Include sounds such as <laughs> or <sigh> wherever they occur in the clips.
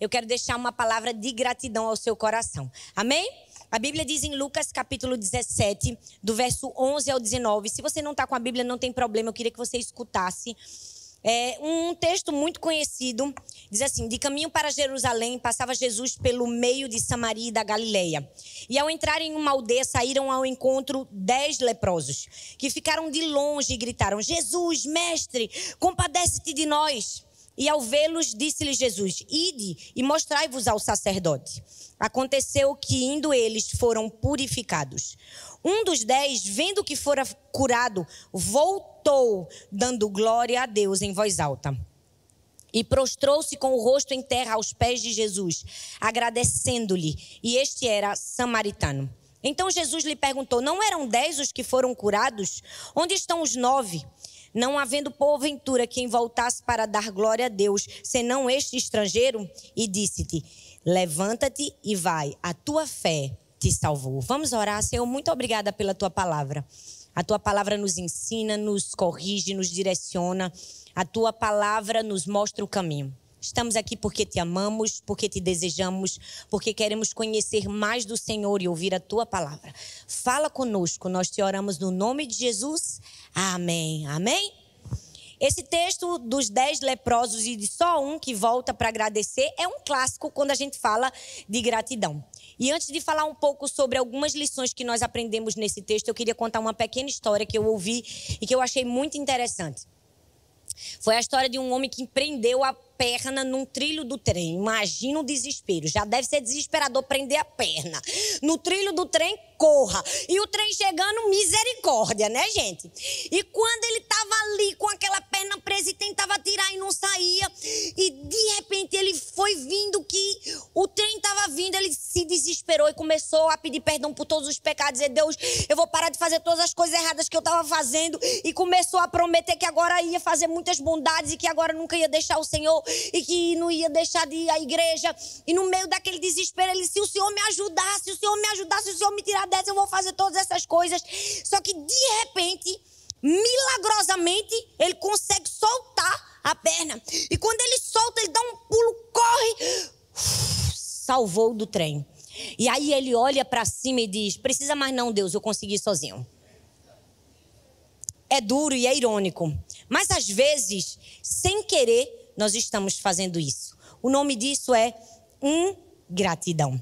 eu quero deixar uma palavra de gratidão ao seu coração. Amém? A Bíblia diz em Lucas capítulo 17, do verso 11 ao 19. Se você não está com a Bíblia, não tem problema, eu queria que você escutasse. É um texto muito conhecido, diz assim: De caminho para Jerusalém, passava Jesus pelo meio de Samaria e da Galileia. E ao entrar em uma aldeia, saíram ao encontro dez leprosos, que ficaram de longe e gritaram: Jesus, mestre, compadece-te de nós. E ao vê-los, disse-lhe Jesus: Ide e mostrai-vos ao sacerdote. Aconteceu que, indo eles, foram purificados. Um dos dez, vendo que fora curado, voltou, dando glória a Deus em voz alta. E prostrou-se com o rosto em terra aos pés de Jesus, agradecendo-lhe. E este era samaritano. Então Jesus lhe perguntou: Não eram dez os que foram curados? Onde estão os nove? Não havendo porventura quem voltasse para dar glória a Deus, senão este estrangeiro, e disse-te: Levanta-te e vai, a tua fé te salvou. Vamos orar, Senhor, muito obrigada pela tua palavra. A tua palavra nos ensina, nos corrige, nos direciona. A tua palavra nos mostra o caminho. Estamos aqui porque te amamos, porque te desejamos, porque queremos conhecer mais do Senhor e ouvir a tua palavra. Fala conosco, nós te oramos no nome de Jesus. Amém. Amém. Esse texto dos dez leprosos e de só um que volta para agradecer é um clássico quando a gente fala de gratidão. E antes de falar um pouco sobre algumas lições que nós aprendemos nesse texto, eu queria contar uma pequena história que eu ouvi e que eu achei muito interessante. Foi a história de um homem que empreendeu a perna num trilho do trem. Imagina o desespero. Já deve ser desesperador prender a perna. No trilho do trem, corra. E o trem chegando, misericórdia, né, gente? E quando ele estava ali com aquela perna presa e tentava tirar e não saía, e de repente ele foi vindo que o trem estava vindo, ele se desesperou e começou a pedir perdão por todos os pecados. E Deus, eu vou parar de fazer todas as coisas erradas que eu estava fazendo. E começou a prometer que agora ia fazer muitas bondades e que agora nunca ia deixar o Senhor e que não ia deixar de ir à igreja. E no meio daquele desespero, ele disse: se o Senhor me ajudar, se o Senhor me ajudar, se o Senhor me tirar dessa, eu vou fazer todas essas coisas. Só que de repente, milagrosamente, ele consegue soltar a perna. E quando ele solta, ele dá um pulo, corre, salvou do trem. E aí ele olha para cima e diz: Precisa mais não, Deus, eu consegui sozinho. É duro e é irônico. Mas às vezes, sem querer, nós estamos fazendo isso. O nome disso é ingratidão.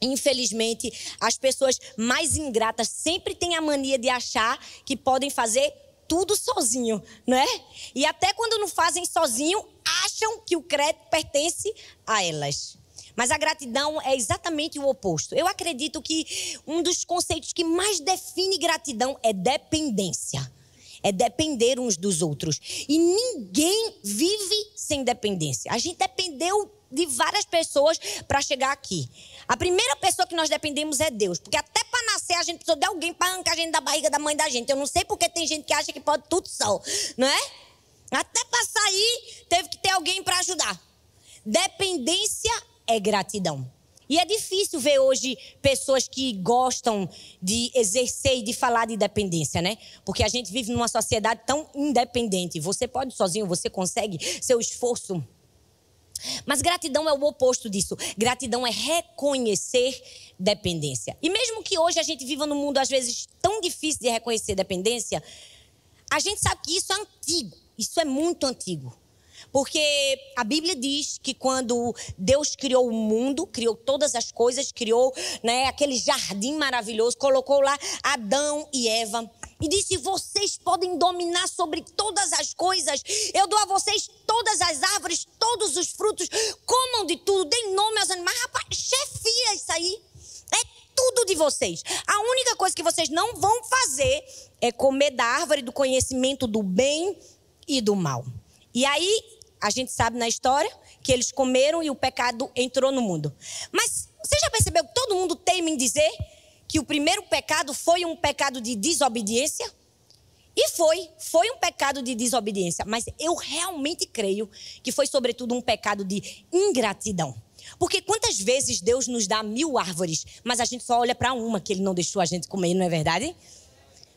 Infelizmente, as pessoas mais ingratas sempre têm a mania de achar que podem fazer tudo sozinho, não é? E até quando não fazem sozinho, acham que o crédito pertence a elas. Mas a gratidão é exatamente o oposto. Eu acredito que um dos conceitos que mais define gratidão é dependência. É depender uns dos outros. E ninguém vive sem dependência. A gente dependeu de várias pessoas para chegar aqui. A primeira pessoa que nós dependemos é Deus, porque até para nascer a gente precisou de alguém para arrancar a gente da barriga da mãe da gente. Eu não sei porque tem gente que acha que pode tudo só, não é? Até para sair teve que ter alguém para ajudar. Dependência é gratidão. E é difícil ver hoje pessoas que gostam de exercer e de falar de dependência, né? Porque a gente vive numa sociedade tão independente. Você pode sozinho, você consegue, seu esforço mas gratidão é o oposto disso. Gratidão é reconhecer dependência. E mesmo que hoje a gente viva num mundo às vezes tão difícil de reconhecer dependência, a gente sabe que isso é antigo. Isso é muito antigo. Porque a Bíblia diz que quando Deus criou o mundo, criou todas as coisas, criou né, aquele jardim maravilhoso, colocou lá Adão e Eva e disse: Vocês podem dominar sobre todas as coisas. Eu dou a vocês todas as árvores, todos os frutos. Comam de tudo, deem nome aos animais. Rapaz, chefia isso aí. É tudo de vocês. A única coisa que vocês não vão fazer é comer da árvore do conhecimento do bem e do mal. E aí, a gente sabe na história que eles comeram e o pecado entrou no mundo. Mas você já percebeu que todo mundo teme em dizer que o primeiro pecado foi um pecado de desobediência? E foi, foi um pecado de desobediência, mas eu realmente creio que foi sobretudo um pecado de ingratidão. Porque quantas vezes Deus nos dá mil árvores, mas a gente só olha para uma que Ele não deixou a gente comer, não é verdade?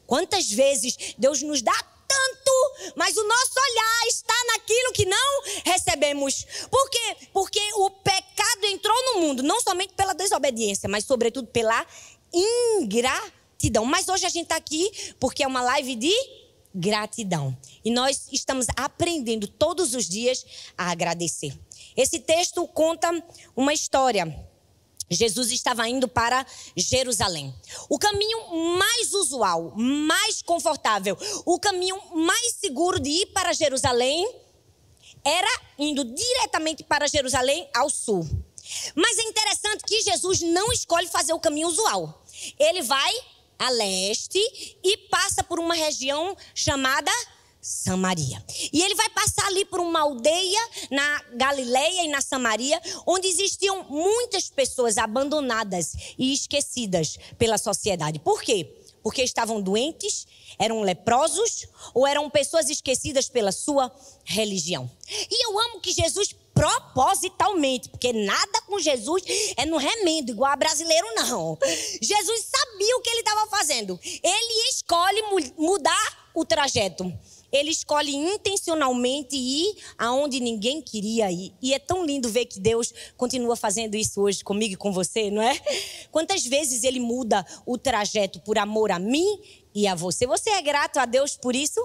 Quantas vezes Deus nos dá mas o nosso olhar está naquilo que não recebemos. Por quê? Porque o pé todo mundo, não somente pela desobediência, mas sobretudo pela ingratidão. Mas hoje a gente está aqui porque é uma live de gratidão. E nós estamos aprendendo todos os dias a agradecer. Esse texto conta uma história. Jesus estava indo para Jerusalém. O caminho mais usual, mais confortável, o caminho mais seguro de ir para Jerusalém era indo diretamente para Jerusalém ao sul. Mas é interessante que Jesus não escolhe fazer o caminho usual. Ele vai a leste e passa por uma região chamada Samaria. E ele vai passar ali por uma aldeia na Galileia e na Samaria, onde existiam muitas pessoas abandonadas e esquecidas pela sociedade. Por quê? Porque estavam doentes, eram leprosos ou eram pessoas esquecidas pela sua religião. E eu amo que Jesus propositalmente, porque nada com Jesus é no remendo, igual a brasileiro, não. Jesus sabia o que ele estava fazendo. Ele escolhe mudar o trajeto. Ele escolhe intencionalmente ir aonde ninguém queria ir. E é tão lindo ver que Deus continua fazendo isso hoje comigo e com você, não é? Quantas vezes ele muda o trajeto por amor a mim e a você? Você é grato a Deus por isso?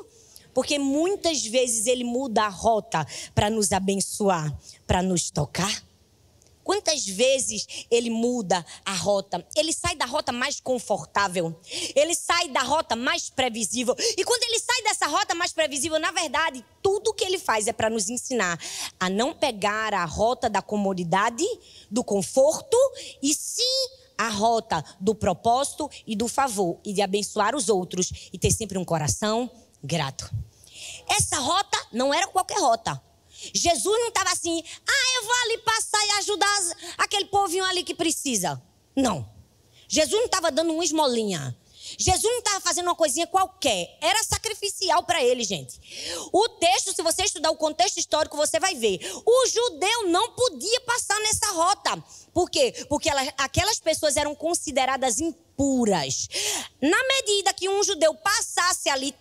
Porque muitas vezes ele muda a rota para nos abençoar, para nos tocar. Quantas vezes ele muda a rota? Ele sai da rota mais confortável. Ele sai da rota mais previsível. E quando ele sai dessa rota mais previsível, na verdade, tudo que ele faz é para nos ensinar a não pegar a rota da comodidade, do conforto, e sim a rota do propósito e do favor e de abençoar os outros e ter sempre um coração grato. Essa rota não era qualquer rota. Jesus não estava assim, ah, eu vou ali passar e ajudar aquele povinho ali que precisa. Não. Jesus não estava dando uma esmolinha. Jesus não estava fazendo uma coisinha qualquer. Era sacrificial para ele, gente. O texto, se você estudar o contexto histórico, você vai ver. O judeu não podia passar nessa rota. Por quê? Porque ela, aquelas pessoas eram consideradas impuras. Na medida que um judeu passasse ali,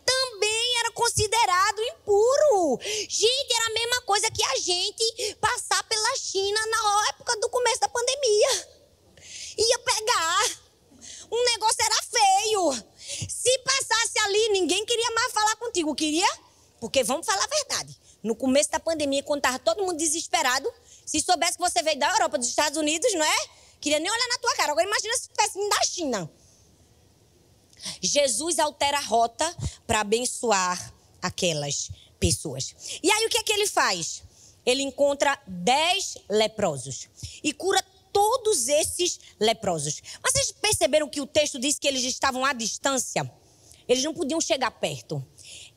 considerado impuro. Gente, era a mesma coisa que a gente passar pela China na época do começo da pandemia. Ia pegar. Um negócio era feio. Se passasse ali, ninguém queria mais falar contigo. Queria? Porque vamos falar a verdade. No começo da pandemia, quando estava todo mundo desesperado, se soubesse que você veio da Europa, dos Estados Unidos, não é? Queria nem olhar na tua cara. Agora imagina se tivesse vindo da China. Jesus altera a rota para abençoar aquelas pessoas. E aí o que é que ele faz? Ele encontra dez leprosos e cura todos esses leprosos. Mas vocês perceberam que o texto diz que eles estavam à distância? Eles não podiam chegar perto.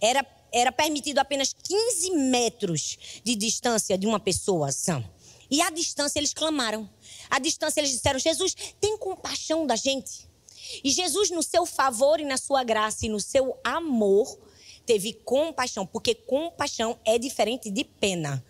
Era, era permitido apenas 15 metros de distância de uma pessoa sã. E à distância eles clamaram. À distância eles disseram: Jesus, tem compaixão da gente. E Jesus, no seu favor e na sua graça e no seu amor, teve compaixão, porque compaixão é diferente de pena.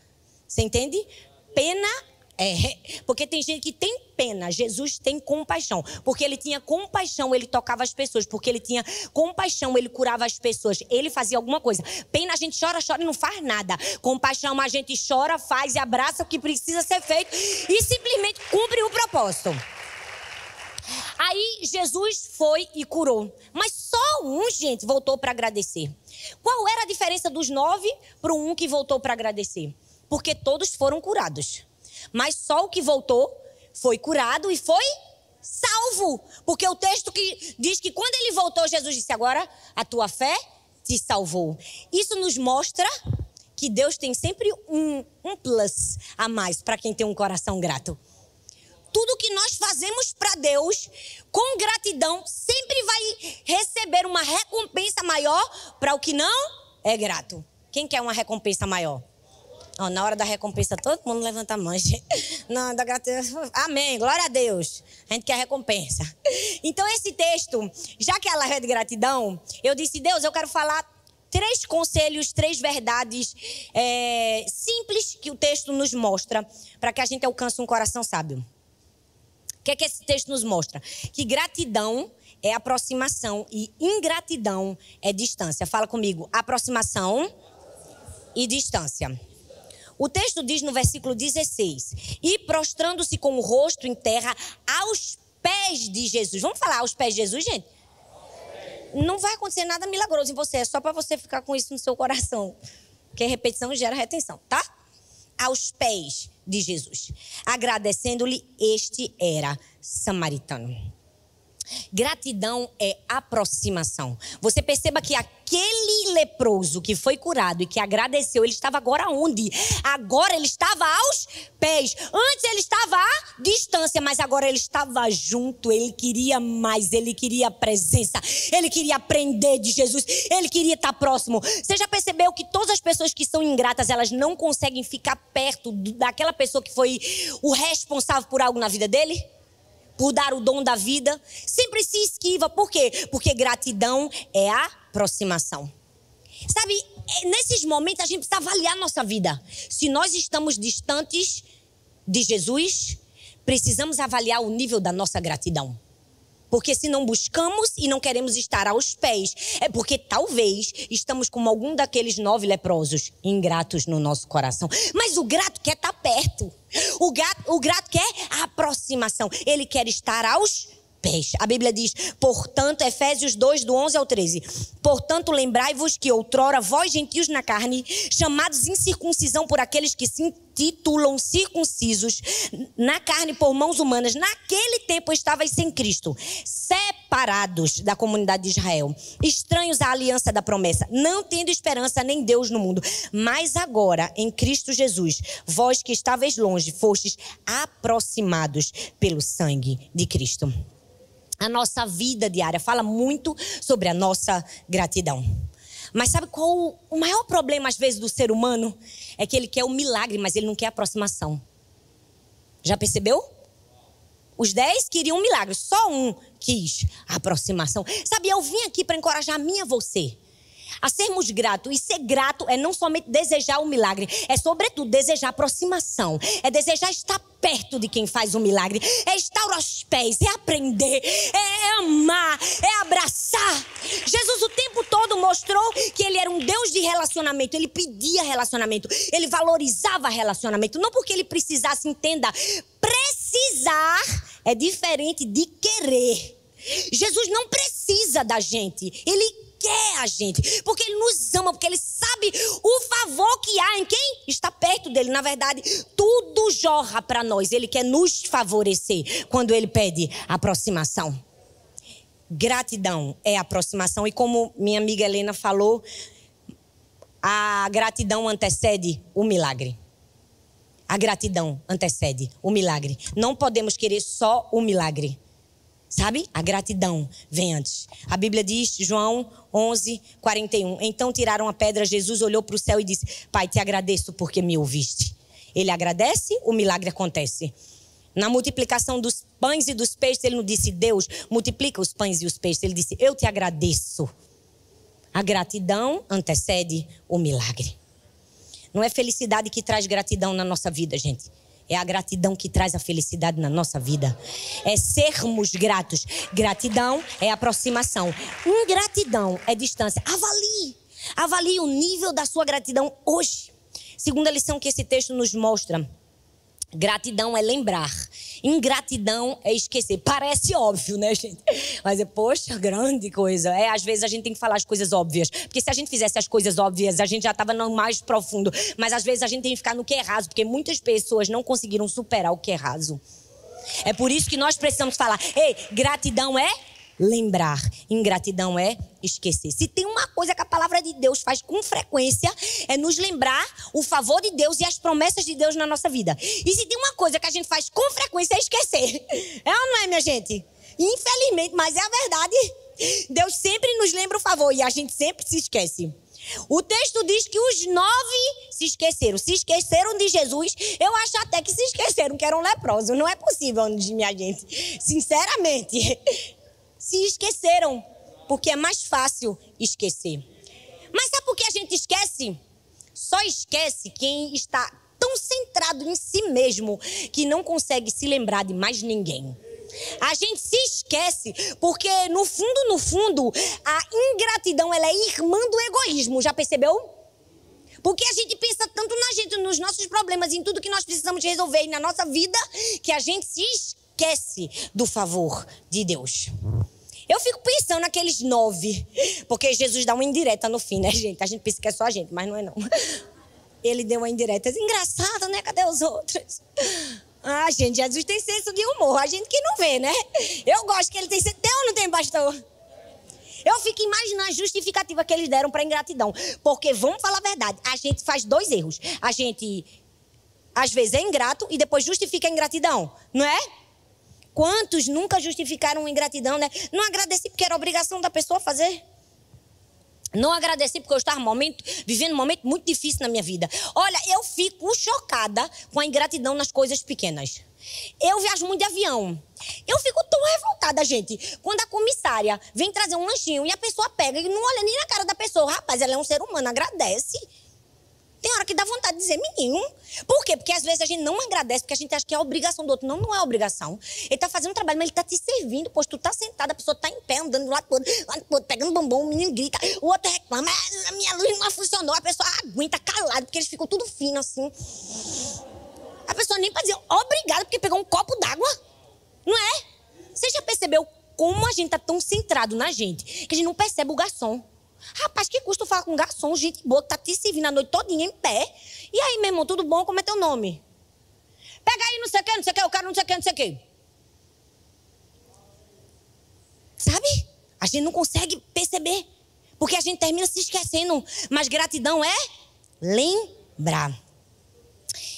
Você entende? Pena é, <laughs> porque tem gente que tem pena, Jesus tem compaixão. Porque ele tinha compaixão, ele tocava as pessoas. Porque ele tinha compaixão, ele curava as pessoas. Ele fazia alguma coisa. Pena a gente chora, chora e não faz nada. Compaixão a gente chora, faz e abraça o que precisa ser feito e simplesmente cumpre o propósito. Aí Jesus foi e curou. Mas só um, gente, voltou para agradecer. Qual era a diferença dos nove para o um que voltou para agradecer? Porque todos foram curados. Mas só o que voltou foi curado e foi salvo. Porque o texto que diz que quando ele voltou, Jesus disse: Agora a tua fé te salvou. Isso nos mostra que Deus tem sempre um, um plus a mais para quem tem um coração grato. Tudo que nós fazemos para Deus com gratidão sempre vai receber uma recompensa maior para o que não é grato. Quem quer uma recompensa maior? Ó, na hora da recompensa, todo mundo levanta a mão. <laughs> Não, da gratidão. Amém. Glória a Deus. A gente quer recompensa. Então, esse texto, já que ela é de gratidão, eu disse, Deus, eu quero falar três conselhos, três verdades é, simples que o texto nos mostra para que a gente alcance um coração sábio. O que é que esse texto nos mostra? Que gratidão é aproximação e ingratidão é distância. Fala comigo. Aproximação e distância. O texto diz no versículo 16: E prostrando-se com o rosto em terra aos pés de Jesus. Vamos falar aos pés de Jesus, gente? Não vai acontecer nada milagroso em você, é só para você ficar com isso no seu coração. Porque repetição gera retenção, tá? Aos pés de Jesus. Agradecendo-lhe, este era samaritano. Gratidão é aproximação. Você perceba que aquele leproso que foi curado e que agradeceu, ele estava agora onde? Agora ele estava aos pés. Antes ele estava à distância, mas agora ele estava junto. Ele queria mais, ele queria presença, ele queria aprender de Jesus, ele queria estar próximo. Você já percebeu que todas as pessoas que são ingratas, elas não conseguem ficar perto daquela pessoa que foi o responsável por algo na vida dele? por dar o dom da vida, sempre se esquiva. Por quê? Porque gratidão é aproximação. Sabe, é, nesses momentos a gente precisa avaliar nossa vida. Se nós estamos distantes de Jesus, precisamos avaliar o nível da nossa gratidão. Porque se não buscamos e não queremos estar aos pés, é porque talvez estamos como algum daqueles nove leprosos, ingratos no nosso coração. Mas o grato quer estar perto. O, gato, o grato quer a aproximação. Ele quer estar aos A Bíblia diz, portanto, Efésios 2, do 11 ao 13. Portanto, lembrai-vos que outrora vós, gentios na carne, chamados incircuncisão por aqueles que se intitulam circuncisos na carne por mãos humanas, naquele tempo estavais sem Cristo, separados da comunidade de Israel, estranhos à aliança da promessa, não tendo esperança nem Deus no mundo. Mas agora, em Cristo Jesus, vós que estáveis longe, fostes aproximados pelo sangue de Cristo a nossa vida diária, fala muito sobre a nossa gratidão. Mas sabe qual o maior problema, às vezes, do ser humano? É que ele quer o milagre, mas ele não quer a aproximação. Já percebeu? Os dez queriam um milagre, só um quis a aproximação. Sabe, eu vim aqui para encorajar a mim e a você a sermos gratos. E ser grato é não somente desejar o milagre, é sobretudo desejar aproximação, é desejar estar perto de quem faz o milagre, é estar aos pés, é aprender, é amar, é abraçar. Jesus o tempo todo mostrou que ele era um Deus de relacionamento, ele pedia relacionamento, ele valorizava relacionamento, não porque ele precisasse, entenda, precisar é diferente de querer. Jesus não precisa da gente, ele quer a gente, porque Ele nos ama, porque Ele sabe o favor que há em quem está perto dele. Na verdade, tudo jorra para nós. Ele quer nos favorecer quando Ele pede aproximação. Gratidão é aproximação, e como minha amiga Helena falou, a gratidão antecede o milagre. A gratidão antecede o milagre. Não podemos querer só o milagre. Sabe? A gratidão vem antes. A Bíblia diz, João 11, 41. Então tiraram a pedra, Jesus olhou para o céu e disse: Pai, te agradeço porque me ouviste. Ele agradece, o milagre acontece. Na multiplicação dos pães e dos peixes, ele não disse Deus, multiplica os pães e os peixes. Ele disse: Eu te agradeço. A gratidão antecede o milagre. Não é felicidade que traz gratidão na nossa vida, gente. É a gratidão que traz a felicidade na nossa vida. É sermos gratos. Gratidão é aproximação. Ingratidão é distância. Avalie. Avalie o nível da sua gratidão hoje. Segunda lição que esse texto nos mostra. Gratidão é lembrar. Ingratidão é esquecer. Parece óbvio, né, gente? Mas é, poxa, grande coisa. É, às vezes a gente tem que falar as coisas óbvias. Porque se a gente fizesse as coisas óbvias, a gente já estava no mais profundo. Mas às vezes a gente tem que ficar no que é raso, porque muitas pessoas não conseguiram superar o que é raso. É por isso que nós precisamos falar: ei, gratidão é lembrar. Ingratidão é esquecer. Se tem uma coisa que a palavra de Deus faz com frequência, é nos lembrar o favor de Deus e as promessas de Deus na nossa vida. E se tem uma coisa que a gente faz com frequência, é esquecer. É ou não é, minha gente? Infelizmente, mas é a verdade. Deus sempre nos lembra o favor e a gente sempre se esquece. O texto diz que os nove se esqueceram. Se esqueceram de Jesus. Eu acho até que se esqueceram que eram leprosos. Não é possível, minha gente. Sinceramente se esqueceram, porque é mais fácil esquecer. Mas sabe por que a gente esquece? Só esquece quem está tão centrado em si mesmo que não consegue se lembrar de mais ninguém. A gente se esquece porque no fundo, no fundo, a ingratidão ela é irmã do egoísmo. Já percebeu? Porque a gente pensa tanto na gente, nos nossos problemas, em tudo que nós precisamos resolver na nossa vida, que a gente se esquece do favor de Deus. Eu fico pensando naqueles nove, porque Jesus dá uma indireta no fim, né, gente? A gente pensa que é só a gente, mas não é não. Ele deu uma indireta. Engraçado, né? Cadê os outros? Ah, gente, Jesus tem senso de humor. A gente que não vê, né? Eu gosto que ele tem senso. Tem ou não tem, pastor? Eu fico imaginando a justificativa que eles deram para ingratidão. Porque, vamos falar a verdade, a gente faz dois erros. A gente, às vezes, é ingrato e depois justifica a ingratidão, não é? Quantos nunca justificaram ingratidão, né? Não agradeci porque era obrigação da pessoa fazer. Não agradeci porque eu estava momento, vivendo um momento muito difícil na minha vida. Olha, eu fico chocada com a ingratidão nas coisas pequenas. Eu viajo muito de avião. Eu fico tão revoltada, gente. Quando a comissária vem trazer um lanchinho e a pessoa pega e não olha nem na cara da pessoa. Rapaz, ela é um ser humano, agradece. Tem hora que dá vontade de dizer menino. Por quê? Porque às vezes a gente não agradece porque a gente acha que é obrigação do outro. Não, não é obrigação. Ele tá fazendo um trabalho, mas ele tá te servindo. Pois tu tá sentado, a pessoa tá em pé, andando do lado todo, lado todo pegando bombom, o menino grita, o outro reclama, ah, a minha luz não funcionou. A pessoa aguenta calado, porque eles ficam tudo fino assim. A pessoa nem pode dizer obrigado porque pegou um copo d'água. Não é? Você já percebeu como a gente tá tão centrado na gente que a gente não percebe o garçom? Rapaz, que custa falar com um garçom, gente boa, que tá te servindo a noite todinha em pé. E aí, meu irmão, tudo bom? Como é teu nome? Pega aí, não sei o que, não sei o que, o cara não sei o que, não sei o que. Sabe? A gente não consegue perceber. Porque a gente termina se esquecendo. Mas gratidão é lembrar.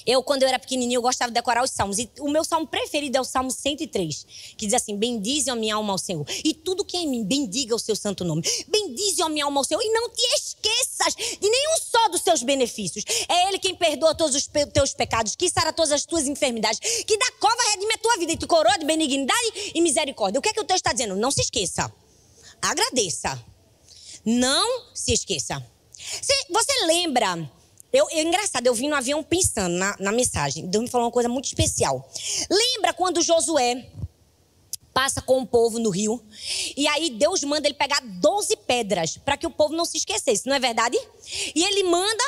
Eu, quando eu era pequenininho, eu gostava de decorar os salmos. E o meu salmo preferido é o Salmo 103, que diz assim: Bendize a minha alma ao Senhor. E tudo que é em mim, bendiga o seu santo nome. Bendize a minha alma ao Senhor. E não te esqueças de nenhum só dos seus benefícios. É Ele quem perdoa todos os teus pecados, que sara todas as tuas enfermidades, que da cova redime a tua vida e te coroa de benignidade e misericórdia. O que é que o texto está dizendo? Não se esqueça. Agradeça. Não se esqueça. Você lembra eu, eu, engraçado, eu vim no avião pensando na, na mensagem. Deus me falou uma coisa muito especial. Lembra quando Josué passa com o povo no rio? E aí Deus manda ele pegar 12 pedras para que o povo não se esquecesse, não é verdade? E ele manda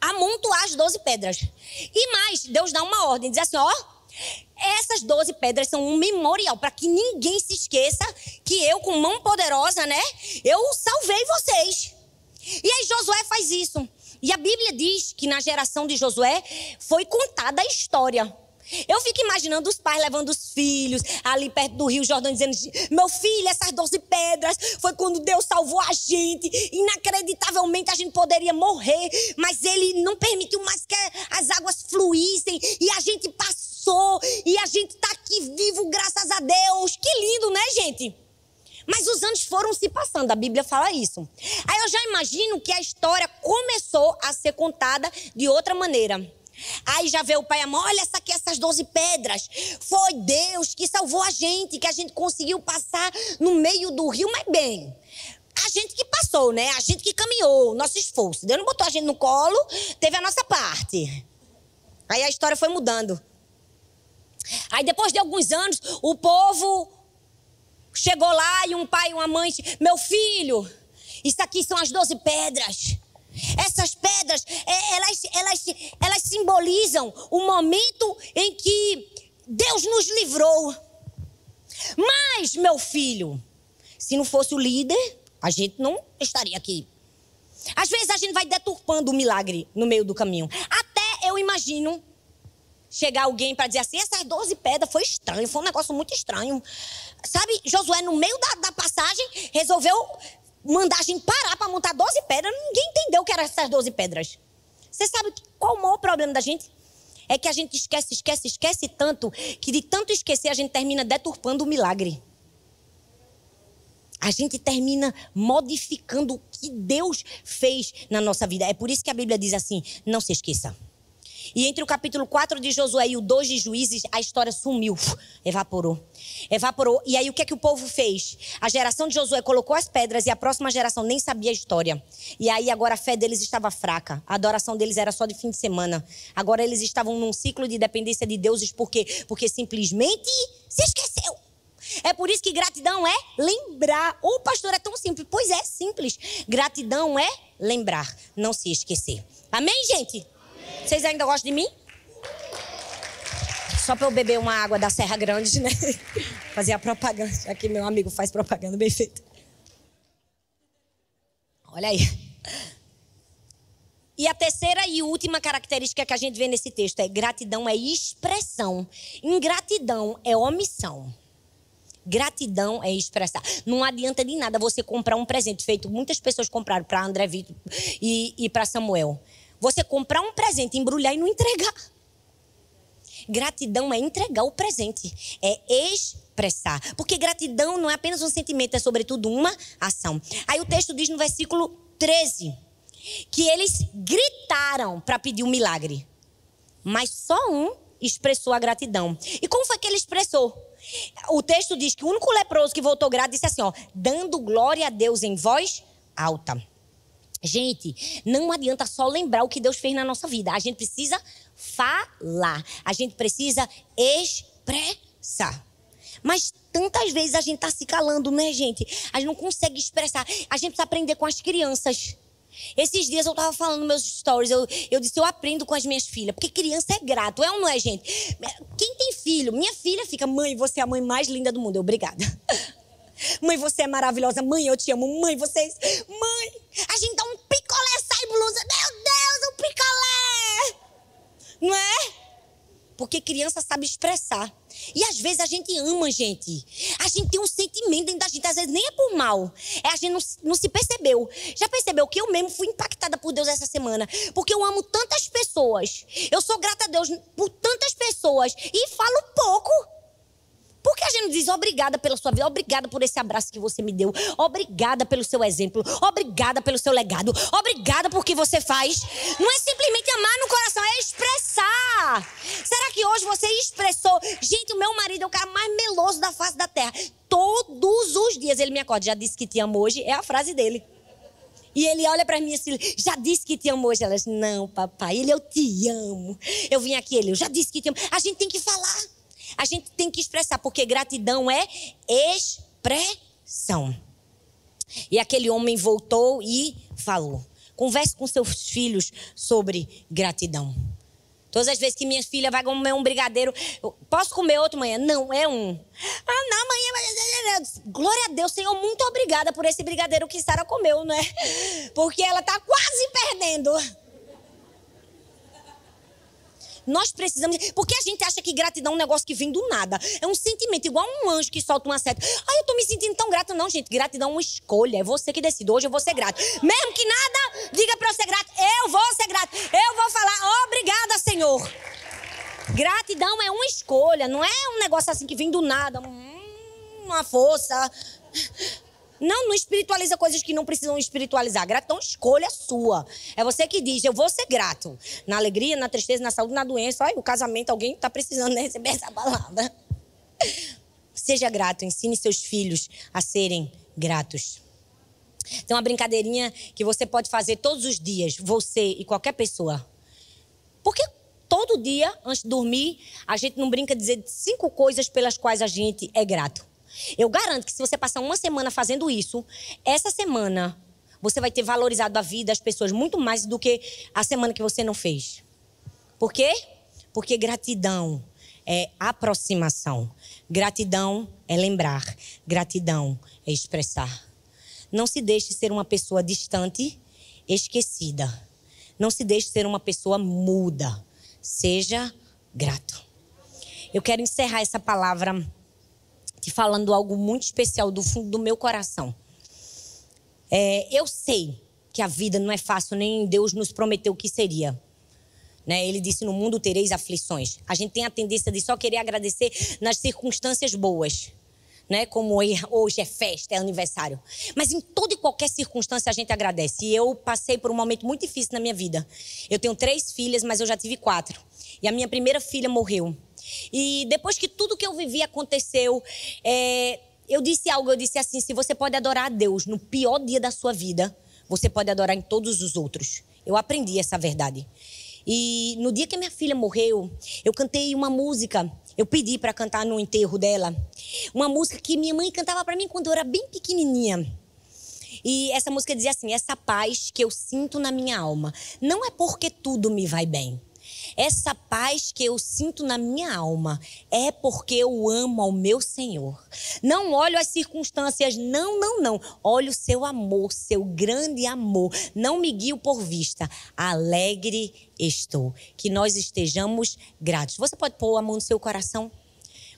amontoar as 12 pedras. E mais, Deus dá uma ordem, diz assim: ó, essas 12 pedras são um memorial para que ninguém se esqueça que eu, com mão poderosa, né, eu salvei vocês. E aí Josué faz isso. E a Bíblia diz que na geração de Josué foi contada a história. Eu fico imaginando os pais levando os filhos ali perto do Rio Jordão, dizendo: Meu filho, essas 12 pedras foi quando Deus salvou a gente. Inacreditavelmente a gente poderia morrer, mas Ele não permitiu mais que as águas fluíssem e a gente passou e a gente está aqui vivo, graças a Deus. Que lindo, né, gente? Mas os anos foram se passando, a Bíblia fala isso. Aí eu já imagino que a história começou a ser contada de outra maneira. Aí já vê o pai e a mãe, olha essa aqui, essas 12 pedras. Foi Deus que salvou a gente, que a gente conseguiu passar no meio do rio, mas bem. A gente que passou, né? A gente que caminhou, nosso esforço. Deus não botou a gente no colo, teve a nossa parte. Aí a história foi mudando. Aí depois de alguns anos, o povo Chegou lá e um pai e uma mãe, meu filho, isso aqui são as doze pedras. Essas pedras, é, elas, elas, elas simbolizam o momento em que Deus nos livrou. Mas, meu filho, se não fosse o líder, a gente não estaria aqui. Às vezes a gente vai deturpando o milagre no meio do caminho. Até eu imagino chegar alguém para dizer assim: essas 12 pedras foi estranho, foi um negócio muito estranho. Sabe, Josué, no meio da, da passagem, resolveu mandar a gente parar para montar 12 pedras. Ninguém entendeu o que eram essas 12 pedras. Você sabe qual o maior problema da gente? É que a gente esquece, esquece, esquece tanto, que de tanto esquecer a gente termina deturpando o milagre. A gente termina modificando o que Deus fez na nossa vida. É por isso que a Bíblia diz assim: não se esqueça. E entre o capítulo 4 de Josué e o 2 de Juízes, a história sumiu, evaporou. Evaporou. E aí o que é que o povo fez? A geração de Josué colocou as pedras e a próxima geração nem sabia a história. E aí agora a fé deles estava fraca. A adoração deles era só de fim de semana. Agora eles estavam num ciclo de dependência de deuses. Por quê? Porque simplesmente se esqueceu. É por isso que gratidão é lembrar. O pastor é tão simples. Pois é, simples. Gratidão é lembrar, não se esquecer. Amém, gente? Vocês ainda gostam de mim? Só para eu beber uma água da Serra Grande, né? <laughs> Fazer a propaganda. Aqui meu amigo faz propaganda bem feita. Olha aí. E a terceira e última característica que a gente vê nesse texto é gratidão é expressão. Ingratidão é omissão. Gratidão é expressar. Não adianta de nada você comprar um presente feito. Muitas pessoas compraram para André Vitor e, e para Samuel. Você comprar um presente, embrulhar e não entregar. Gratidão é entregar o presente, é expressar. Porque gratidão não é apenas um sentimento, é sobretudo uma ação. Aí o texto diz no versículo 13 que eles gritaram para pedir um milagre. Mas só um expressou a gratidão. E como foi que ele expressou? O texto diz que o único leproso que voltou grato disse assim, ó, dando glória a Deus em voz alta. Gente, não adianta só lembrar o que Deus fez na nossa vida. A gente precisa falar. A gente precisa expressar. Mas tantas vezes a gente está se calando, né, gente? A gente não consegue expressar. A gente precisa aprender com as crianças. Esses dias eu tava falando meus stories, eu, eu disse, eu aprendo com as minhas filhas, porque criança é grato, é ou não é, gente? Quem tem filho? Minha filha fica, mãe, você é a mãe mais linda do mundo. Eu, obrigada. <laughs> Mãe, você é maravilhosa. Mãe, eu te amo. Mãe, vocês. Mãe, Não é? Porque criança sabe expressar. E às vezes a gente ama, gente. A gente tem um sentimento dentro da gente, às vezes nem é por mal. É a gente não, não se percebeu. Já percebeu que eu mesmo fui impactada por Deus essa semana? Porque eu amo tantas pessoas. Eu sou grata a Deus por tantas pessoas. E falo pouco. Por que a gente diz obrigada pela sua vida? Obrigada por esse abraço que você me deu. Obrigada pelo seu exemplo. Obrigada pelo seu legado. Obrigada por que você faz. Não é simplesmente amar no coração, é expressar. Será que hoje você expressou? Gente, o meu marido é o cara mais meloso da face da terra. Todos os dias ele me acorda. Já disse que te amo hoje. É a frase dele. E ele olha para mim assim, já disse que te amo hoje. Elas, não, papai, ele, eu te amo. Eu vim aqui, ele, eu já disse que te amo. A gente tem que falar. A gente tem que expressar, porque gratidão é expressão. E aquele homem voltou e falou. Converse com seus filhos sobre gratidão. Todas as vezes que minha filha vai comer um brigadeiro, posso comer outro manhã? Não, é um. Ah, não, amanhã. Glória a Deus, Senhor, muito obrigada por esse brigadeiro que Sara comeu, não é? <laughs> Porque ela está quase perdendo. Nós precisamos. Porque a gente acha que gratidão é um negócio que vem do nada. É um sentimento, igual um anjo que solta uma seta. Ai, eu tô me sentindo tão grata. Não, gente. Gratidão é uma escolha. É você que decide. Hoje eu vou ser grato. Mesmo que nada diga para eu ser grato, eu vou ser grato. Eu vou falar, obrigada, Senhor. Gratidão é uma escolha. Não é um negócio assim que vem do nada. Hum, uma força. Não, não espiritualiza coisas que não precisam espiritualizar. Gratidão escolha sua. É você que diz, eu vou ser grato. Na alegria, na tristeza, na saúde, na doença. Olha, o casamento, alguém está precisando né, receber essa palavra. <laughs> Seja grato, ensine seus filhos a serem gratos. Tem uma brincadeirinha que você pode fazer todos os dias, você e qualquer pessoa. Porque todo dia, antes de dormir, a gente não brinca dizer cinco coisas pelas quais a gente é grato. Eu garanto que se você passar uma semana fazendo isso, essa semana você vai ter valorizado a vida das pessoas muito mais do que a semana que você não fez. Por quê? Porque gratidão é aproximação. Gratidão é lembrar. Gratidão é expressar. Não se deixe ser uma pessoa distante, esquecida. Não se deixe ser uma pessoa muda. Seja grato. Eu quero encerrar essa palavra falando algo muito especial do fundo do meu coração. É, eu sei que a vida não é fácil, nem Deus nos prometeu que seria. Né? Ele disse: No mundo tereis aflições. A gente tem a tendência de só querer agradecer nas circunstâncias boas. Né? Como hoje é festa, é aniversário. Mas em toda e qualquer circunstância a gente agradece. E eu passei por um momento muito difícil na minha vida. Eu tenho três filhas, mas eu já tive quatro. E a minha primeira filha morreu. E depois que tudo que eu vivi aconteceu, é, eu disse algo, eu disse assim: se você pode adorar a Deus no pior dia da sua vida, você pode adorar em todos os outros. Eu aprendi essa verdade. E no dia que minha filha morreu, eu cantei uma música. Eu pedi para cantar no enterro dela. Uma música que minha mãe cantava para mim quando eu era bem pequenininha. E essa música dizia assim: essa paz que eu sinto na minha alma, não é porque tudo me vai bem. Essa paz que eu sinto na minha alma é porque eu amo ao meu Senhor. Não olho as circunstâncias, não, não, não. Olho o seu amor, seu grande amor. Não me guio por vista. Alegre estou. Que nós estejamos gratos. Você pode pôr a mão no seu coração?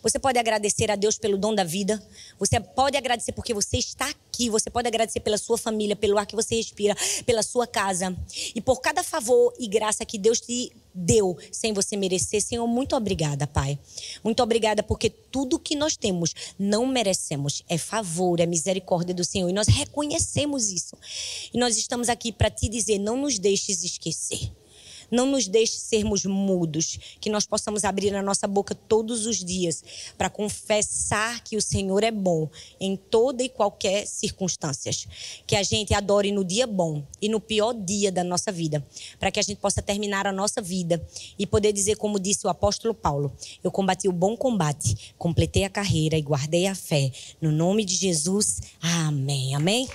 Você pode agradecer a Deus pelo dom da vida. Você pode agradecer porque você está aqui. Você pode agradecer pela sua família, pelo ar que você respira, pela sua casa. E por cada favor e graça que Deus te deu sem você merecer. Senhor, muito obrigada, Pai. Muito obrigada porque tudo que nós temos não merecemos. É favor, é misericórdia do Senhor. E nós reconhecemos isso. E nós estamos aqui para te dizer: não nos deixes esquecer. Não nos deixe sermos mudos, que nós possamos abrir a nossa boca todos os dias para confessar que o Senhor é bom em toda e qualquer circunstância. Que a gente adore no dia bom e no pior dia da nossa vida, para que a gente possa terminar a nossa vida e poder dizer, como disse o apóstolo Paulo: Eu combati o bom combate, completei a carreira e guardei a fé. No nome de Jesus, amém. Amém.